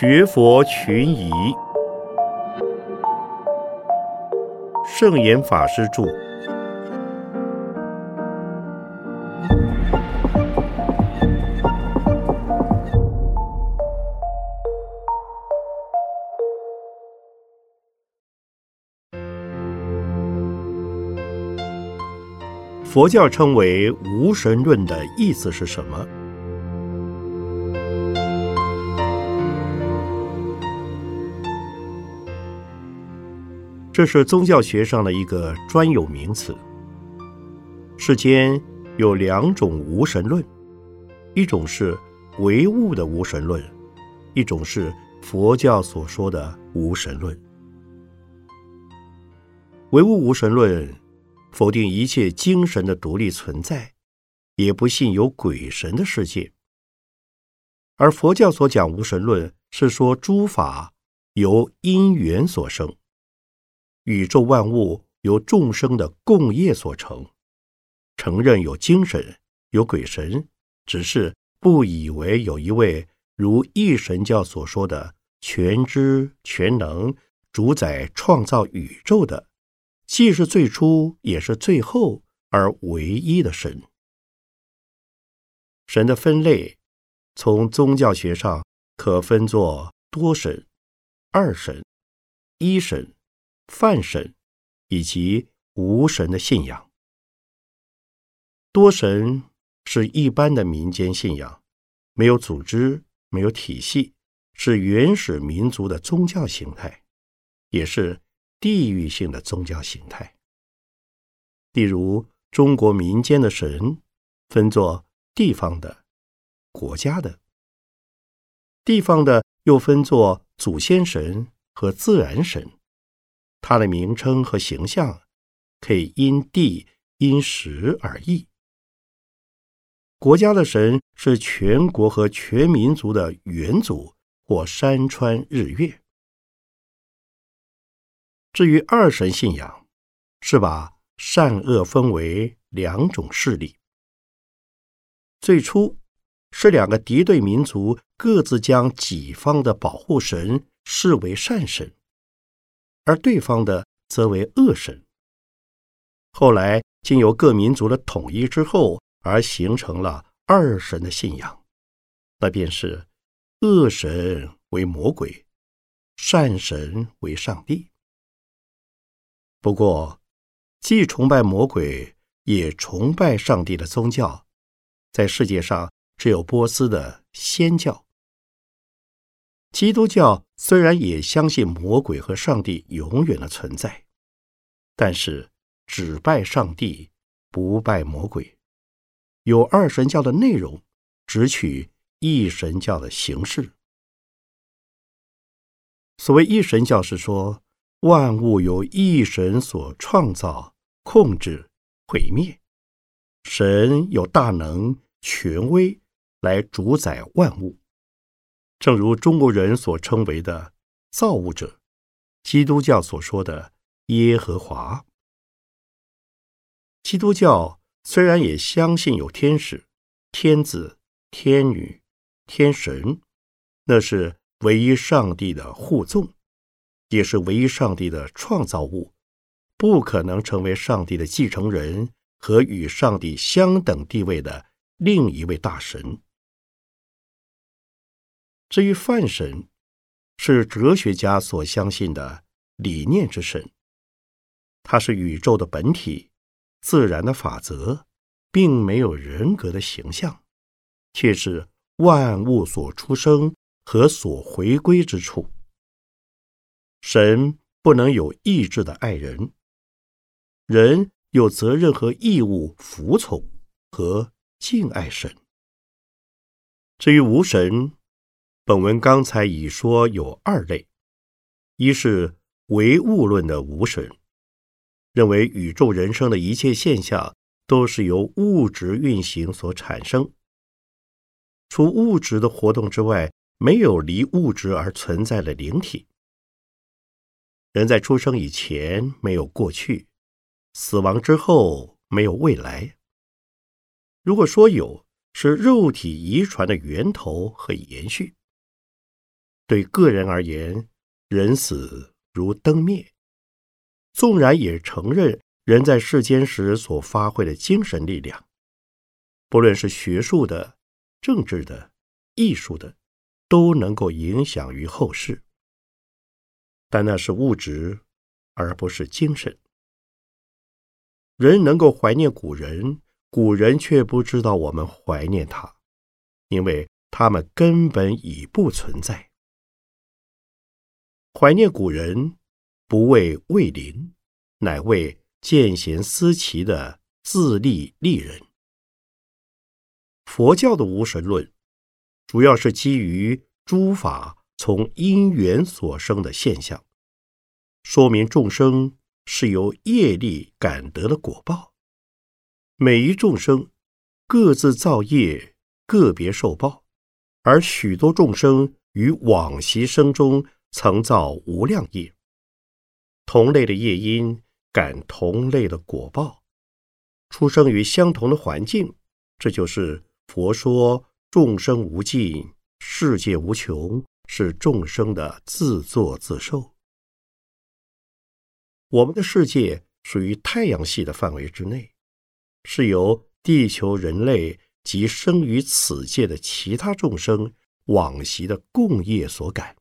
学佛群疑，圣严法师著。佛教称为无神论的意思是什么？这是宗教学上的一个专有名词。世间有两种无神论，一种是唯物的无神论，一种是佛教所说的无神论。唯物无神论否定一切精神的独立存在，也不信有鬼神的世界。而佛教所讲无神论，是说诸法由因缘所生。宇宙万物由众生的共业所成，承认有精神、有鬼神，只是不以为有一位如一神教所说的全知全能、主宰创造宇宙的，既是最初也是最后而唯一的神。神的分类，从宗教学上可分作多神、二神、一神。泛神以及无神的信仰，多神是一般的民间信仰，没有组织，没有体系，是原始民族的宗教形态，也是地域性的宗教形态。例如，中国民间的神分作地方的、国家的，地方的又分作祖先神和自然神。它的名称和形象可以因地因时而异。国家的神是全国和全民族的元祖或山川日月。至于二神信仰，是把善恶分为两种势力。最初是两个敌对民族各自将己方的保护神视为善神。而对方的则为恶神。后来经由各民族的统一之后，而形成了二神的信仰，那便是恶神为魔鬼，善神为上帝。不过，既崇拜魔鬼也崇拜上帝的宗教，在世界上只有波斯的仙教。基督教虽然也相信魔鬼和上帝永远的存在，但是只拜上帝，不拜魔鬼。有二神教的内容，只取一神教的形式。所谓一神教，是说万物由一神所创造、控制、毁灭，神有大能、权威来主宰万物。正如中国人所称为的造物者，基督教所说的耶和华。基督教虽然也相信有天使、天子、天女、天神，那是唯一上帝的护众，也是唯一上帝的创造物，不可能成为上帝的继承人和与上帝相等地位的另一位大神。至于泛神，是哲学家所相信的理念之神。它是宇宙的本体，自然的法则，并没有人格的形象，却是万物所出生和所回归之处。神不能有意志的爱人，人有责任和义务服从和敬爱神。至于无神，本文刚才已说有二类：一是唯物论的无神，认为宇宙人生的一切现象都是由物质运行所产生，除物质的活动之外，没有离物质而存在的灵体。人在出生以前没有过去，死亡之后没有未来。如果说有，是肉体遗传的源头和延续。对个人而言，人死如灯灭。纵然也承认人在世间时所发挥的精神力量，不论是学术的、政治的、艺术的，都能够影响于后世。但那是物质，而不是精神。人能够怀念古人，古人却不知道我们怀念他，因为他们根本已不存在。怀念古人，不为魏灵，乃为见贤思齐的自立立人。佛教的无神论，主要是基于诸法从因缘所生的现象，说明众生。是由业力感得的果报，每一众生各自造业，个别受报，而许多众生于往昔生中曾造无量业，同类的业因感同类的果报，出生于相同的环境，这就是佛说众生无尽，世界无穷，是众生的自作自受。我们的世界属于太阳系的范围之内，是由地球人类及生于此界的其他众生往昔的共业所感，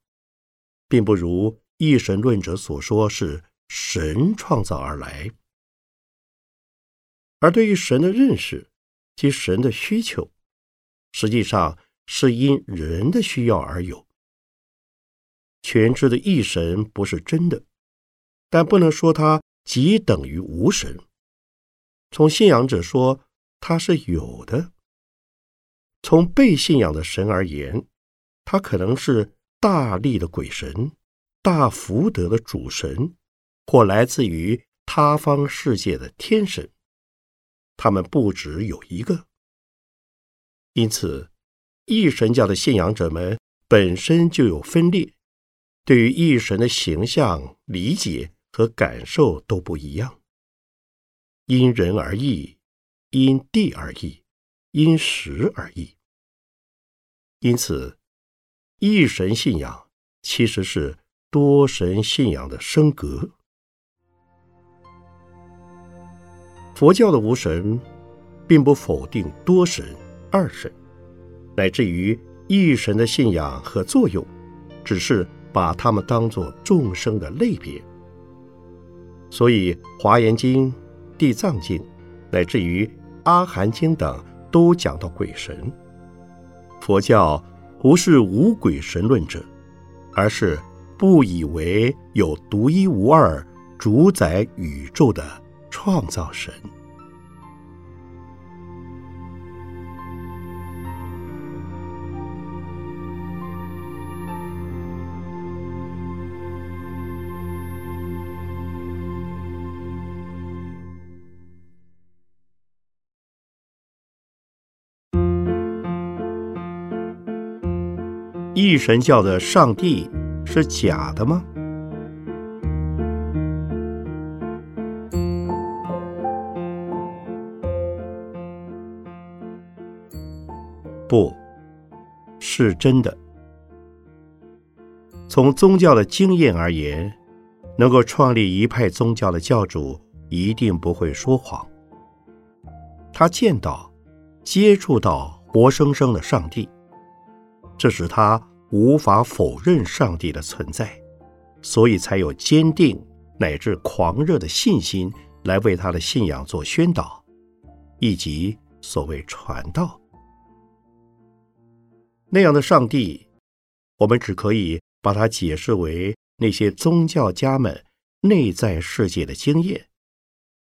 并不如一神论者所说是神创造而来。而对于神的认识及神的需求，实际上是因人的需要而有。全知的一神不是真的。但不能说它即等于无神。从信仰者说，它是有的；从被信仰的神而言，它可能是大力的鬼神、大福德的主神，或来自于他方世界的天神。他们不只有一个。因此，异神教的信仰者们本身就有分裂，对于异神的形象理解。和感受都不一样，因人而异，因地而异，因时而异。因此，一神信仰其实是多神信仰的升格。佛教的无神，并不否定多神、二神，乃至于一神的信仰和作用，只是把他们当作众生的类别。所以，《华严经》《地藏经》乃至于《阿含经》等都讲到鬼神。佛教不是无鬼神论者，而是不以为有独一无二、主宰宇宙的创造神。一神教的上帝是假的吗？不是真的。从宗教的经验而言，能够创立一派宗教的教主一定不会说谎。他见到、接触到活生生的上帝。这使他无法否认上帝的存在，所以才有坚定乃至狂热的信心来为他的信仰做宣导，以及所谓传道。那样的上帝，我们只可以把它解释为那些宗教家们内在世界的经验，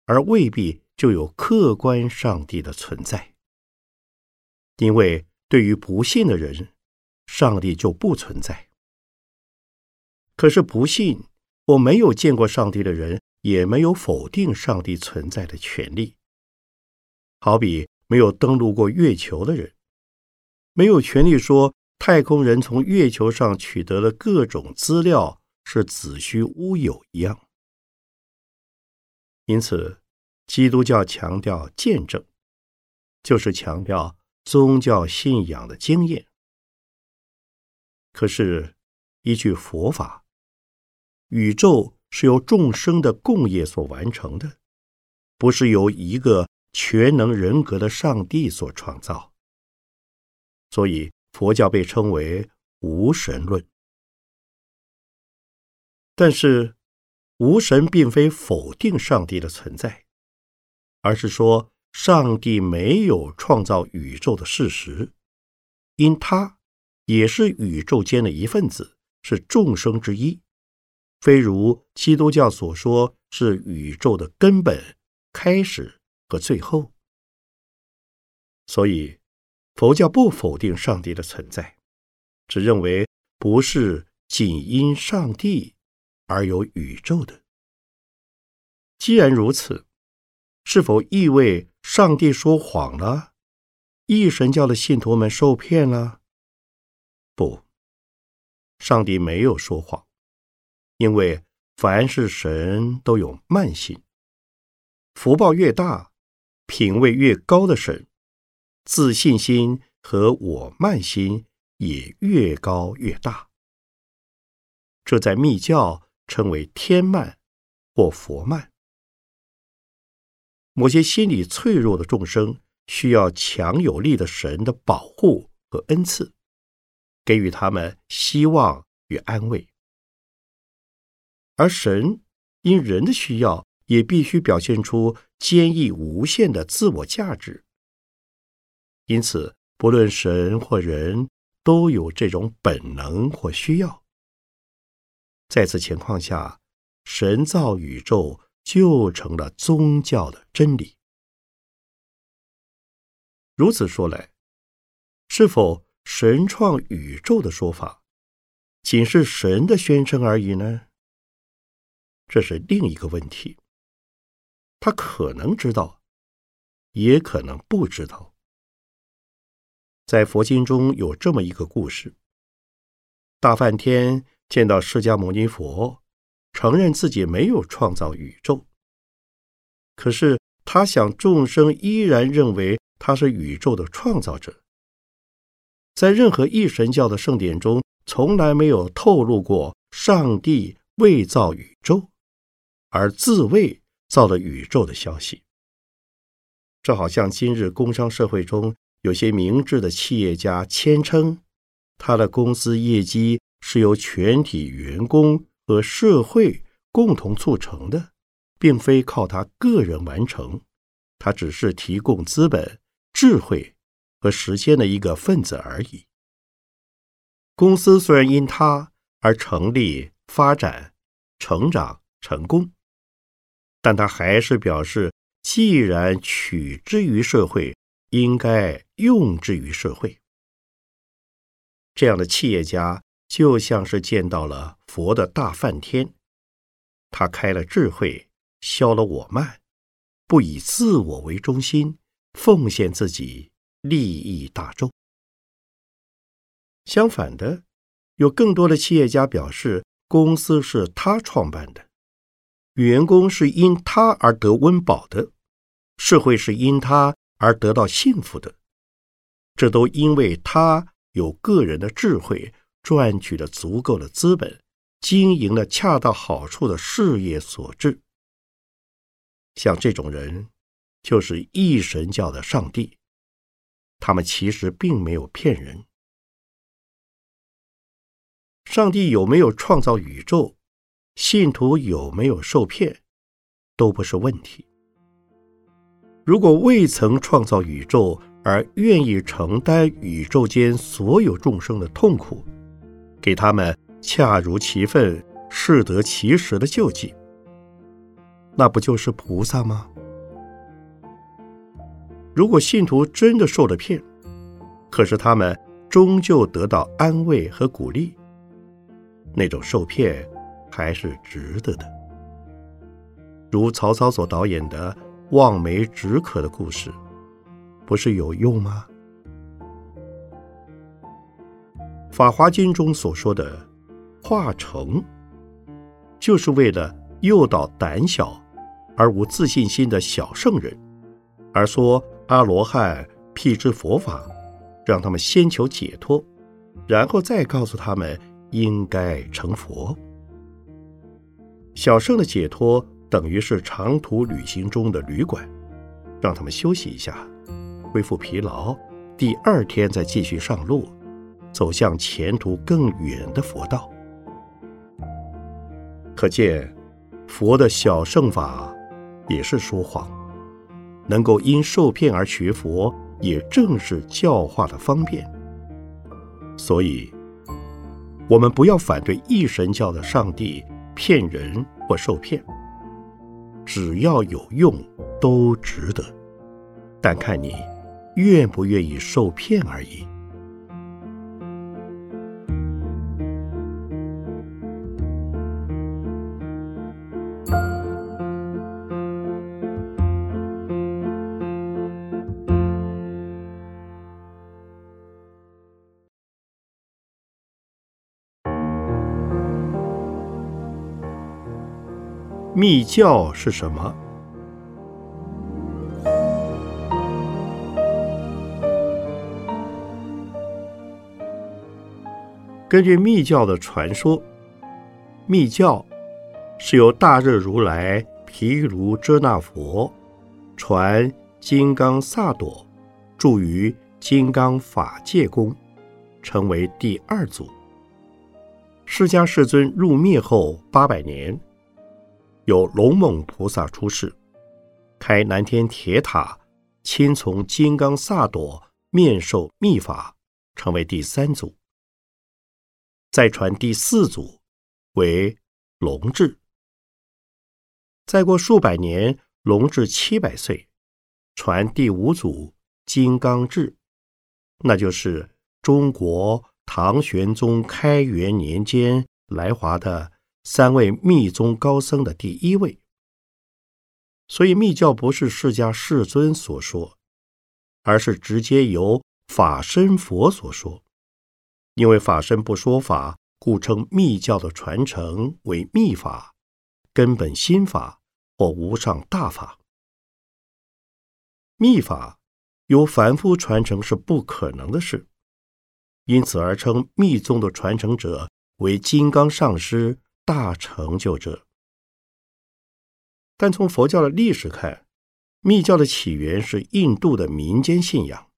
而未必就有客观上帝的存在。因为对于不信的人，上帝就不存在。可是不信，我没有见过上帝的人，也没有否定上帝存在的权利。好比没有登陆过月球的人，没有权利说太空人从月球上取得的各种资料是子虚乌有一样。因此，基督教强调见证，就是强调宗教信仰的经验。可是，依据佛法，宇宙是由众生的共业所完成的，不是由一个全能人格的上帝所创造。所以佛教被称为无神论。但是，无神并非否定上帝的存在，而是说上帝没有创造宇宙的事实，因他也是宇宙间的一份子。是众生之一，非如基督教所说是宇宙的根本、开始和最后。所以，佛教不否定上帝的存在，只认为不是仅因上帝而有宇宙的。既然如此，是否意味上帝说谎了？一神教的信徒们受骗了？不。上帝没有说谎，因为凡是神都有慢性。福报越大，品位越高的神，自信心和我慢心也越高越大。这在密教称为天慢或佛慢。某些心理脆弱的众生需要强有力的神的保护和恩赐。给予他们希望与安慰，而神因人的需要，也必须表现出坚毅无限的自我价值。因此，不论神或人，都有这种本能或需要。在此情况下，神造宇宙就成了宗教的真理。如此说来，是否？神创宇宙的说法，仅是神的宣称而已呢？这是另一个问题。他可能知道，也可能不知道。在佛经中有这么一个故事：大梵天见到释迦牟尼佛，承认自己没有创造宇宙，可是他想众生依然认为他是宇宙的创造者。在任何一神教的圣典中，从来没有透露过上帝未造宇宙，而自卫造了宇宙的消息。这好像今日工商社会中有些明智的企业家谦称，他的公司业绩是由全体员工和社会共同促成的，并非靠他个人完成，他只是提供资本、智慧。和时间的一个分子而已。公司虽然因他而成立、发展、成长、成功，但他还是表示，既然取之于社会，应该用之于社会。这样的企业家就像是见到了佛的大梵天，他开了智慧，消了我慢，不以自我为中心，奉献自己。利益大众。相反的，有更多的企业家表示，公司是他创办的，员工是因他而得温饱的，社会是因他而得到幸福的。这都因为他有个人的智慧，赚取了足够的资本，经营了恰到好处的事业所致。像这种人，就是一神教的上帝。他们其实并没有骗人。上帝有没有创造宇宙，信徒有没有受骗，都不是问题。如果未曾创造宇宙而愿意承担宇宙间所有众生的痛苦，给他们恰如其分、适得其时的救济，那不就是菩萨吗？如果信徒真的受了骗，可是他们终究得到安慰和鼓励，那种受骗还是值得的。如曹操所导演的望梅止渴的故事，不是有用吗？《法华经》中所说的化成，就是为了诱导胆小而无自信心的小圣人，而说。阿罗汉辟支佛法，让他们先求解脱，然后再告诉他们应该成佛。小圣的解脱等于是长途旅行中的旅馆，让他们休息一下，恢复疲劳，第二天再继续上路，走向前途更远的佛道。可见，佛的小圣法也是说谎，能够因受骗而学佛，也正是教化的方便。所以，我们不要反对一神教的上帝骗人或受骗，只要有用，都值得，但看你愿不愿意受骗而已。密教是什么？根据密教的传说，密教是由大日如来毗卢遮那佛传金刚萨埵住于金刚法界宫，成为第二祖。释迦世尊入灭后八百年。有龙猛菩萨出世，开南天铁塔，亲从金刚萨埵面授密法，成为第三祖。再传第四祖为龙智。再过数百年，龙智七百岁，传第五祖金刚智，那就是中国唐玄宗开元年间来华的。三位密宗高僧的第一位，所以密教不是释迦世尊所说，而是直接由法身佛所说。因为法身不说法，故称密教的传承为密法、根本心法或无上大法。密法由凡夫传承是不可能的事，因此而称密宗的传承者为金刚上师。大成就者，但从佛教的历史看，密教的起源是印度的民间信仰，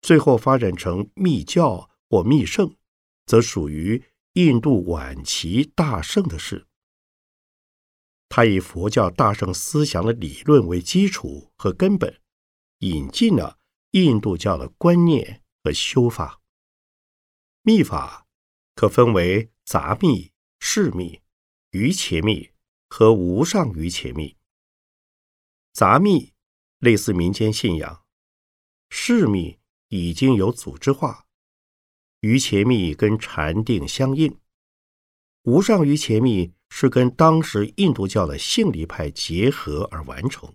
最后发展成密教或密圣，则属于印度晚期大圣的事。他以佛教大圣思想的理论为基础和根本，引进了印度教的观念和修法。密法可分为杂密。释密、余切密和无上余切密。杂密类似民间信仰，释密已经有组织化，余切密跟禅定相应，无上余切密是跟当时印度教的性力派结合而完成。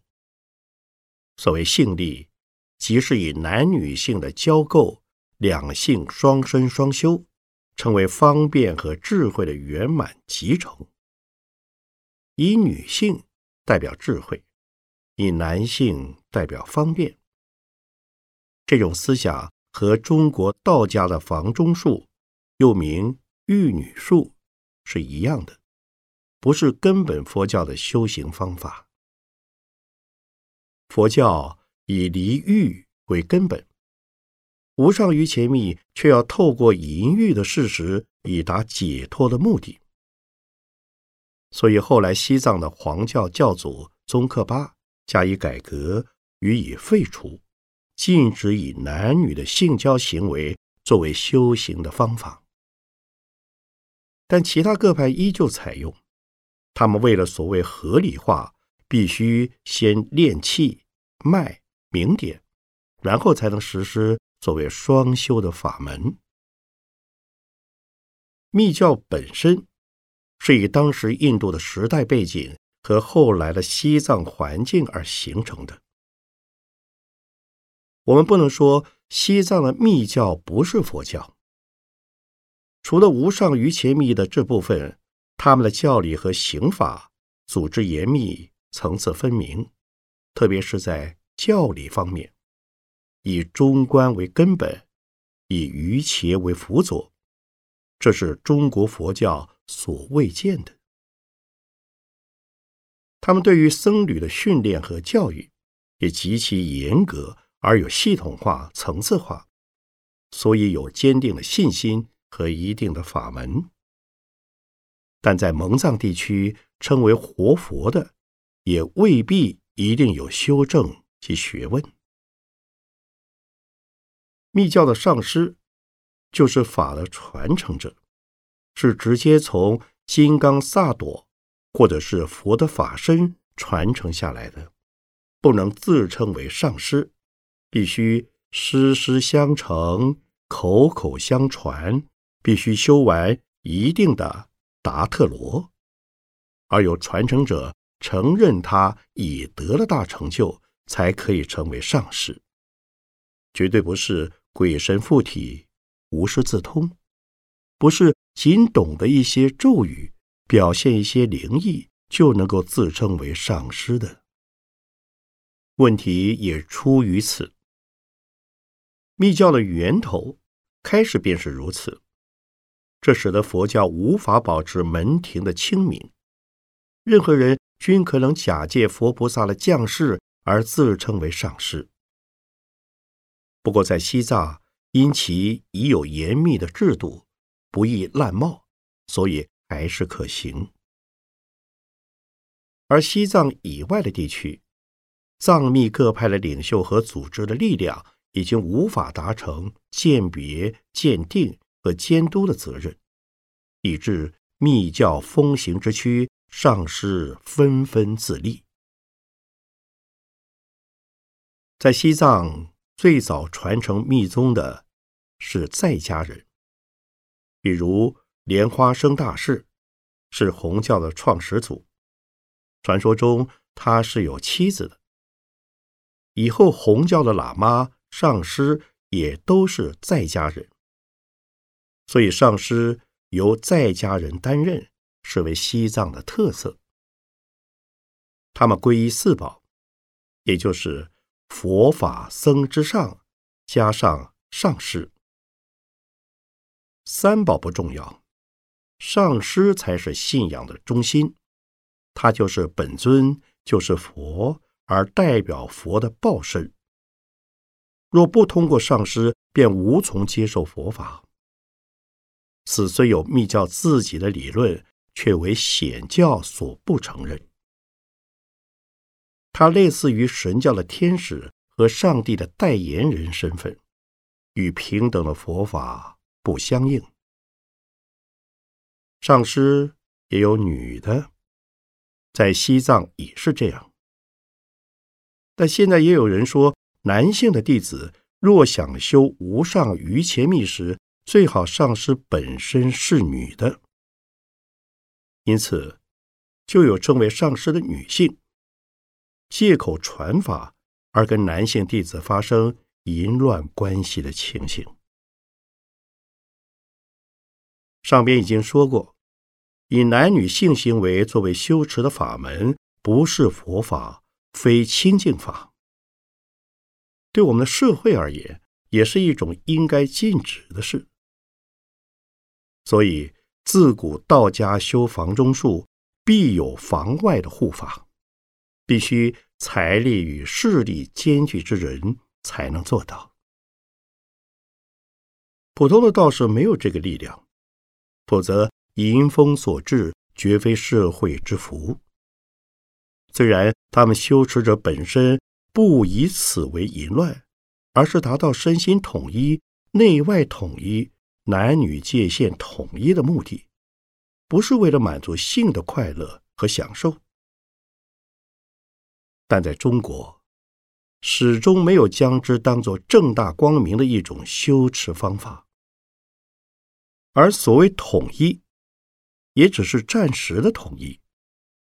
所谓性力，即是以男女性的交构，两性双生双修。成为方便和智慧的圆满集成，以女性代表智慧，以男性代表方便。这种思想和中国道家的房中术，又名玉女术，是一样的，不是根本佛教的修行方法。佛教以离欲为根本。无上于前密，却要透过淫欲的事实，以达解脱的目的。所以后来西藏的黄教教祖宗喀巴加以改革，予以废除，禁止以男女的性交行为作为修行的方法。但其他各派依旧采用，他们为了所谓合理化，必须先练气、脉、明点，然后才能实施。作为双修的法门，密教本身是以当时印度的时代背景和后来的西藏环境而形成的。我们不能说西藏的密教不是佛教，除了无上瑜伽密的这部分，他们的教理和刑法组织严密，层次分明，特别是在教理方面。以中观为根本，以瑜伽为辅佐，这是中国佛教所未见的。他们对于僧侣的训练和教育也极其严格而有系统化、层次化，所以有坚定的信心和一定的法门。但在蒙藏地区称为活佛的，也未必一定有修正及学问。密教的上师就是法的传承者，是直接从金刚萨埵或者是佛的法身传承下来的，不能自称为上师，必须师师相承、口口相传，必须修完一定的。达特罗，而有传承者承认他已得了大成就，才可以成为上师，绝对不是鬼神附体、无师自通，不是仅懂得一些咒语、表现一些灵异就能够自称为上师的。问题也出于此，密教的源头开始便是如此。这使得佛教无法保持门庭的清明，任何人均可能假借佛菩萨的降世而自称为上师。不过，在西藏，因其已有严密的制度，不易滥冒，所以还是可行。而西藏以外的地区，藏密各派的领袖和组织的力量已经无法达成鉴别、鉴定。和监督的责任，以致密教风行之区上师纷纷自立。在西藏最早传承密宗的是在家人，比如莲花生大士是红教的创始祖，传说中他是有妻子的。以后红教的喇嘛、上师也都是在家人。所以，上师由在家人担任，是为西藏的特色。他们皈依四宝，也就是佛法僧之上，加上上师。三宝不重要，上师才是信仰的中心。他就是本尊，就是佛，而代表佛的报身。若不通过上师，便无从接受佛法。此虽有密教自己的理论，却为显教所不承认。它类似于神教的天使和上帝的代言人身份，与平等的佛法不相应。上师也有女的，在西藏也是这样。但现在也有人说，男性的弟子若想修无上瑜伽密时，最好上师本身是女的，因此就有称为上师的女性借口传法而跟男性弟子发生淫乱关系的情形。上边已经说过，以男女性行为作为修持的法门，不是佛法，非清净法，对我们的社会而言，也是一种应该禁止的事。所以，自古道家修房中术，必有房外的护法，必须财力与势力兼具之人才能做到。普通的道士没有这个力量，否则淫风所至，绝非社会之福。虽然他们修持者本身不以此为淫乱，而是达到身心统一、内外统一。男女界限统一的目的，不是为了满足性的快乐和享受，但在中国，始终没有将之当作正大光明的一种修持方法。而所谓统一，也只是暂时的统一，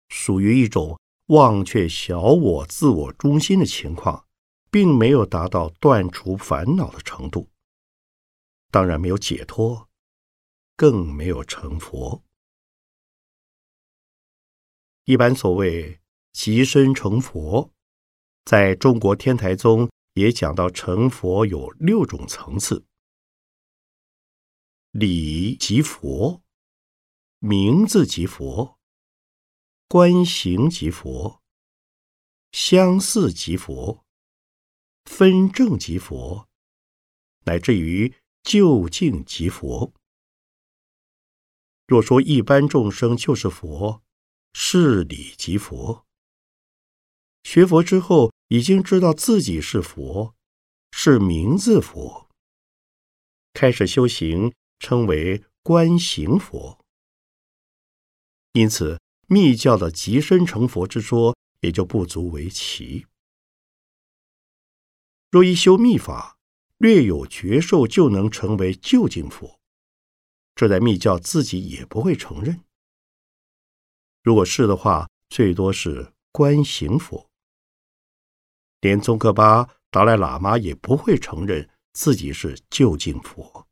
属于一种忘却小我、自我中心的情况，并没有达到断除烦恼的程度。当然没有解脱，更没有成佛。一般所谓即身成佛，在中国天台宗也讲到成佛有六种层次。理即佛，名字即佛，观行即佛，相似即佛，分正即佛，乃至于究竟即佛。若说一般众生就是佛，是理即佛。学佛之后，已经知道自己是佛，是名字佛，开始修行，称为观行佛。因此，密教的极深成佛之说也就不足为奇。若一修密法，略有觉受，就能成为究竟佛，这在密教自己也不会承认。如果是的话，最多是观行佛。连宗喀巴达赖喇嘛也不会承认自己是究竟佛。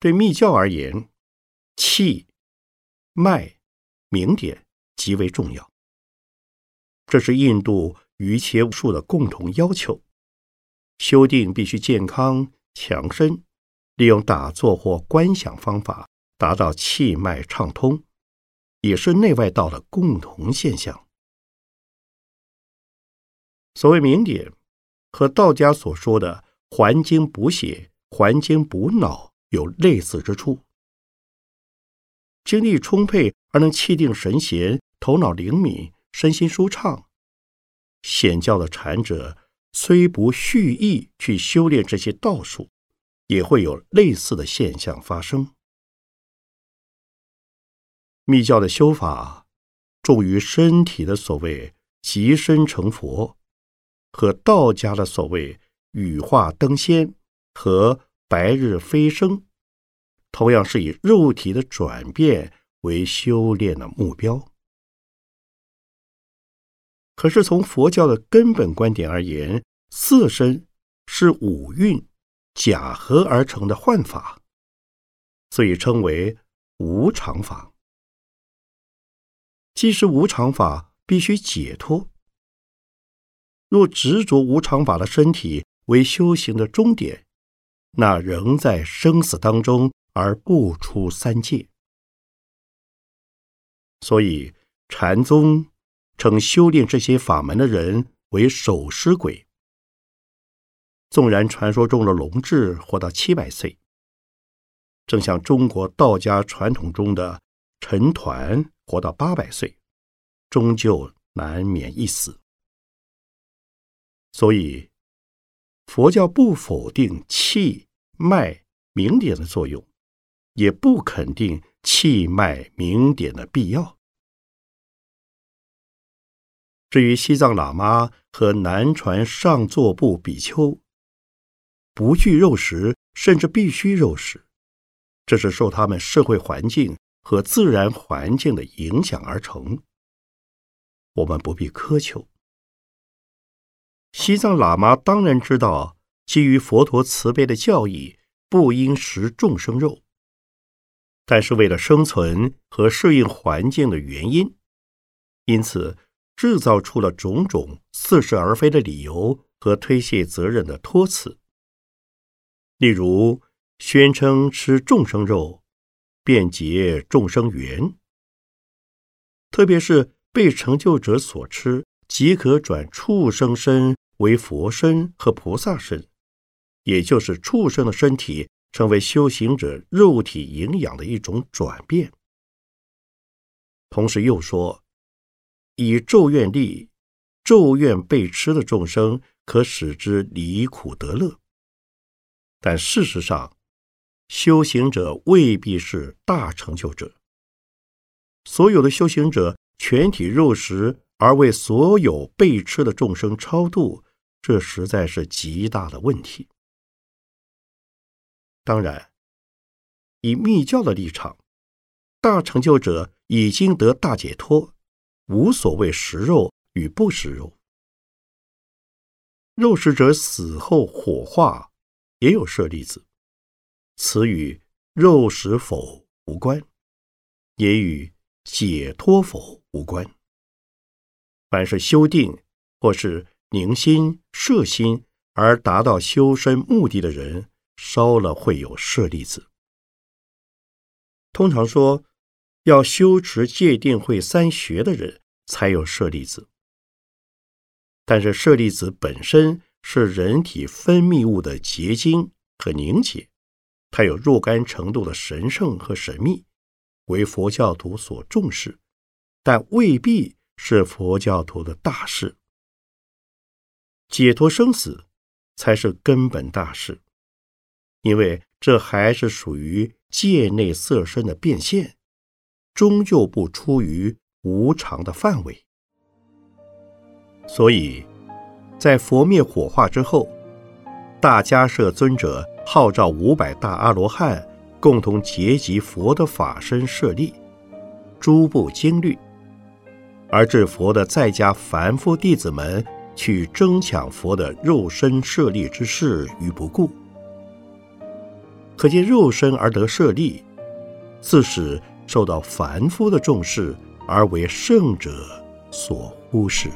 对密教而言，气、脉、明点极为重要。这是印度瑜伽术的共同要求。修定必须健康强身，利用打坐或观想方法达到气脉畅通，也是内外道的共同现象。所谓明点，和道家所说的还精补血、还精补脑有类似之处。精力充沛而能气定神闲、头脑灵敏、身心舒畅。显教的禅者虽不蓄意去修炼这些道术，也会有类似的现象发生。密教的修法重于身体的所谓极身成佛。和道家的所谓羽化登仙和白日飞升，同样是以肉体的转变为修炼的目标。可是从佛教的根本观点而言，色身是五蕴假合而成的幻法，所以称为无常法。既是无常法，必须解脱。若执着无常法的身体为修行的终点，那仍在生死当中而不出三界。所以禅宗称修炼这些法门的人为守尸鬼。纵然传说中的龙智活到七百岁，正像中国道家传统中的陈抟活到八百岁，终究难免一死。所以，佛教不否定气脉明点的作用，也不肯定气脉明点的必要。至于西藏喇嘛和南传上座部比丘，不惧肉食，甚至必须肉食，这是受他们社会环境和自然环境的影响而成。我们不必苛求。西藏喇嘛当然知道，基于佛陀慈悲的教义，不应食众生肉。但是为了生存和适应环境的原因，因此制造出了种种似是而非的理由和推卸责任的托词。例如，宣称吃众生肉，便结众生缘，特别是被成就者所吃。即可转畜生身为佛身和菩萨身，也就是畜生的身体成为修行者肉体营养的一种转变。同时又说，以咒怨力，咒怨被吃的众生可使之离苦得乐。但事实上，修行者未必是大成就者。所有的修行者全体肉食。而为所有被吃的众生超度，这实在是极大的问题。当然，以密教的立场，大成就者已经得大解脱，无所谓食肉与不食肉。肉食者死后火化，也有舍利子，此与肉食否无关，也与解脱否无关。凡是修定或是凝心摄心而达到修身目的的人，烧了会有舍利子。通常说，要修持戒定慧三学的人才有舍利子。但是舍利子本身是人体分泌物的结晶和凝结，它有若干程度的神圣和神秘，为佛教徒所重视，但未必是佛教徒的大事。解脱生死才是根本大事，因为这还是属于界内色身的变现，终究不出于无常的范围。所以，在佛灭火化之后，大迦摄尊者号召五百大阿罗汉共同结集佛的法身舍利，诸部经律，而至佛的在家凡夫弟子们。去争抢佛的肉身舍利之事于不顾，可见肉身而得舍利，自是受到凡夫的重视，而为圣者所忽视。